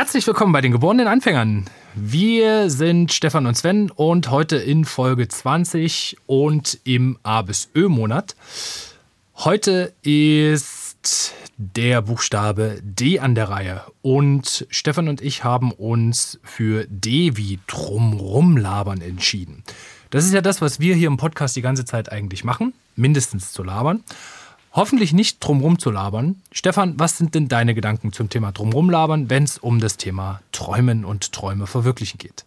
Herzlich willkommen bei den geborenen Anfängern. Wir sind Stefan und Sven und heute in Folge 20 und im A bis Ö-Monat. Heute ist der Buchstabe D an der Reihe und Stefan und ich haben uns für D wie drumrum labern entschieden. Das ist ja das, was wir hier im Podcast die ganze Zeit eigentlich machen, mindestens zu labern. Hoffentlich nicht drumrum zu labern. Stefan, was sind denn deine Gedanken zum Thema drumrum labern, wenn es um das Thema Träumen und Träume verwirklichen geht?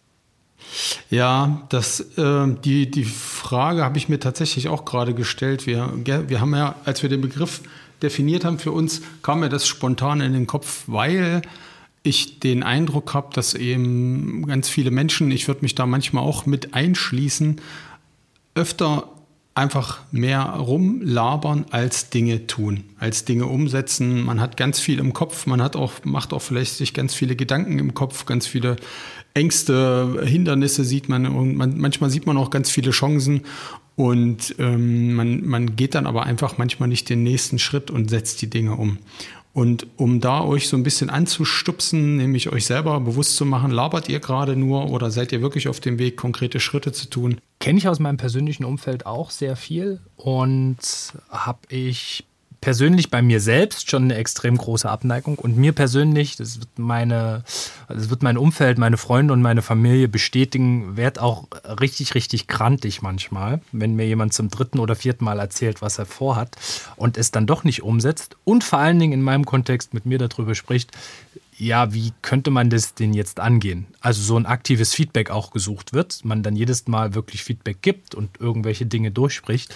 Ja, das, äh, die, die Frage habe ich mir tatsächlich auch gerade gestellt. Wir, wir haben ja, als wir den Begriff definiert haben für uns, kam mir das spontan in den Kopf, weil ich den Eindruck habe, dass eben ganz viele Menschen, ich würde mich da manchmal auch mit einschließen, öfter einfach mehr rumlabern als Dinge tun, als Dinge umsetzen. Man hat ganz viel im Kopf, man hat auch, macht auch vielleicht sich ganz viele Gedanken im Kopf, ganz viele Ängste, Hindernisse sieht man und man, manchmal sieht man auch ganz viele Chancen und ähm, man, man geht dann aber einfach manchmal nicht den nächsten Schritt und setzt die Dinge um. Und um da euch so ein bisschen anzustupsen, nämlich euch selber bewusst zu machen, labert ihr gerade nur oder seid ihr wirklich auf dem Weg, konkrete Schritte zu tun? Kenne ich aus meinem persönlichen Umfeld auch sehr viel und habe ich persönlich bei mir selbst schon eine extrem große Abneigung und mir persönlich, das wird meine, das wird mein Umfeld, meine Freunde und meine Familie bestätigen, wird auch richtig, richtig krantig manchmal, wenn mir jemand zum dritten oder vierten Mal erzählt, was er vorhat und es dann doch nicht umsetzt und vor allen Dingen in meinem Kontext mit mir darüber spricht, ja, wie könnte man das denn jetzt angehen? Also so ein aktives Feedback auch gesucht wird, man dann jedes Mal wirklich Feedback gibt und irgendwelche Dinge durchspricht,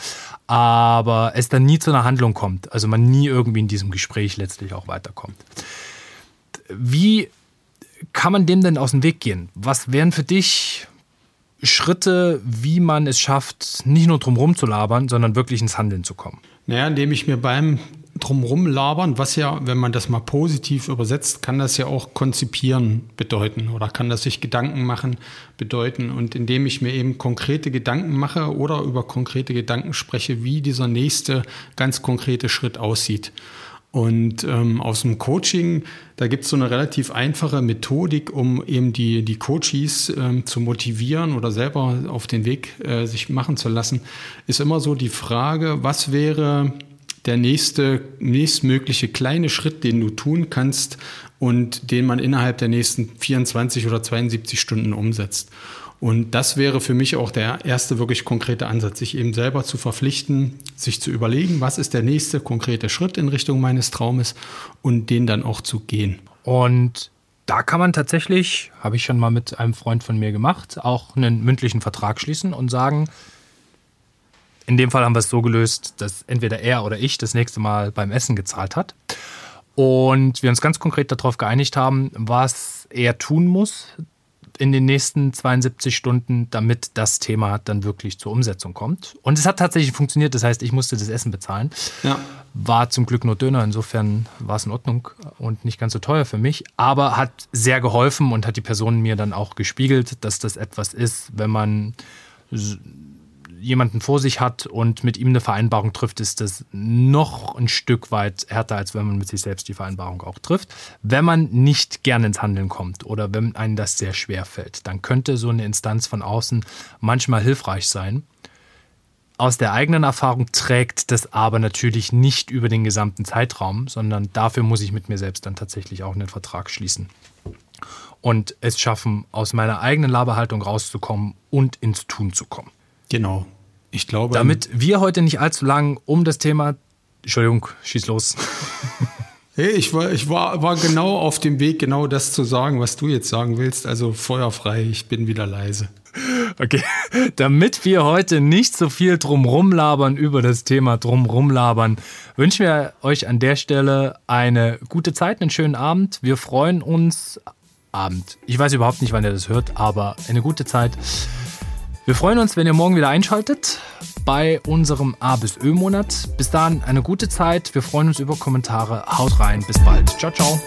aber es dann nie zu einer Handlung kommt, also man nie irgendwie in diesem Gespräch letztlich auch weiterkommt. Wie kann man dem denn aus dem Weg gehen? Was wären für dich Schritte, wie man es schafft, nicht nur drumherum zu labern, sondern wirklich ins Handeln zu kommen? Naja, indem ich mir beim drumherum labern, was ja, wenn man das mal positiv übersetzt, kann das ja auch konzipieren bedeuten oder kann das sich Gedanken machen bedeuten. Und indem ich mir eben konkrete Gedanken mache oder über konkrete Gedanken spreche, wie dieser nächste ganz konkrete Schritt aussieht. Und ähm, aus dem Coaching, da gibt es so eine relativ einfache Methodik, um eben die, die Coaches ähm, zu motivieren oder selber auf den Weg äh, sich machen zu lassen, ist immer so die Frage, was wäre der nächste, nächstmögliche kleine Schritt, den du tun kannst und den man innerhalb der nächsten 24 oder 72 Stunden umsetzt. Und das wäre für mich auch der erste wirklich konkrete Ansatz, sich eben selber zu verpflichten, sich zu überlegen, was ist der nächste konkrete Schritt in Richtung meines Traumes und den dann auch zu gehen. Und da kann man tatsächlich, habe ich schon mal mit einem Freund von mir gemacht, auch einen mündlichen Vertrag schließen und sagen, in dem Fall haben wir es so gelöst, dass entweder er oder ich das nächste Mal beim Essen gezahlt hat. Und wir uns ganz konkret darauf geeinigt haben, was er tun muss in den nächsten 72 Stunden, damit das Thema dann wirklich zur Umsetzung kommt. Und es hat tatsächlich funktioniert. Das heißt, ich musste das Essen bezahlen. Ja. War zum Glück nur Döner. Insofern war es in Ordnung und nicht ganz so teuer für mich. Aber hat sehr geholfen und hat die Person mir dann auch gespiegelt, dass das etwas ist, wenn man jemanden vor sich hat und mit ihm eine Vereinbarung trifft, ist das noch ein Stück weit härter, als wenn man mit sich selbst die Vereinbarung auch trifft. Wenn man nicht gerne ins Handeln kommt oder wenn einem das sehr schwer fällt, dann könnte so eine Instanz von außen manchmal hilfreich sein. Aus der eigenen Erfahrung trägt das aber natürlich nicht über den gesamten Zeitraum, sondern dafür muss ich mit mir selbst dann tatsächlich auch einen Vertrag schließen und es schaffen, aus meiner eigenen Laberhaltung rauszukommen und ins Tun zu kommen. Genau. Ich glaube. Damit wir heute nicht allzu lang um das Thema. Entschuldigung, schieß los. Hey, ich war, ich war, war genau auf dem Weg, genau das zu sagen, was du jetzt sagen willst. Also feuerfrei, ich bin wieder leise. Okay, damit wir heute nicht so viel drumrum labern über das Thema drumrum labern, wünschen wir euch an der Stelle eine gute Zeit, einen schönen Abend. Wir freuen uns. Abend. Ich weiß überhaupt nicht, wann ihr das hört, aber eine gute Zeit. Wir freuen uns, wenn ihr morgen wieder einschaltet bei unserem A bis Ö-Monat. Bis dahin eine gute Zeit. Wir freuen uns über Kommentare. Haut rein. Bis bald. Ciao, ciao.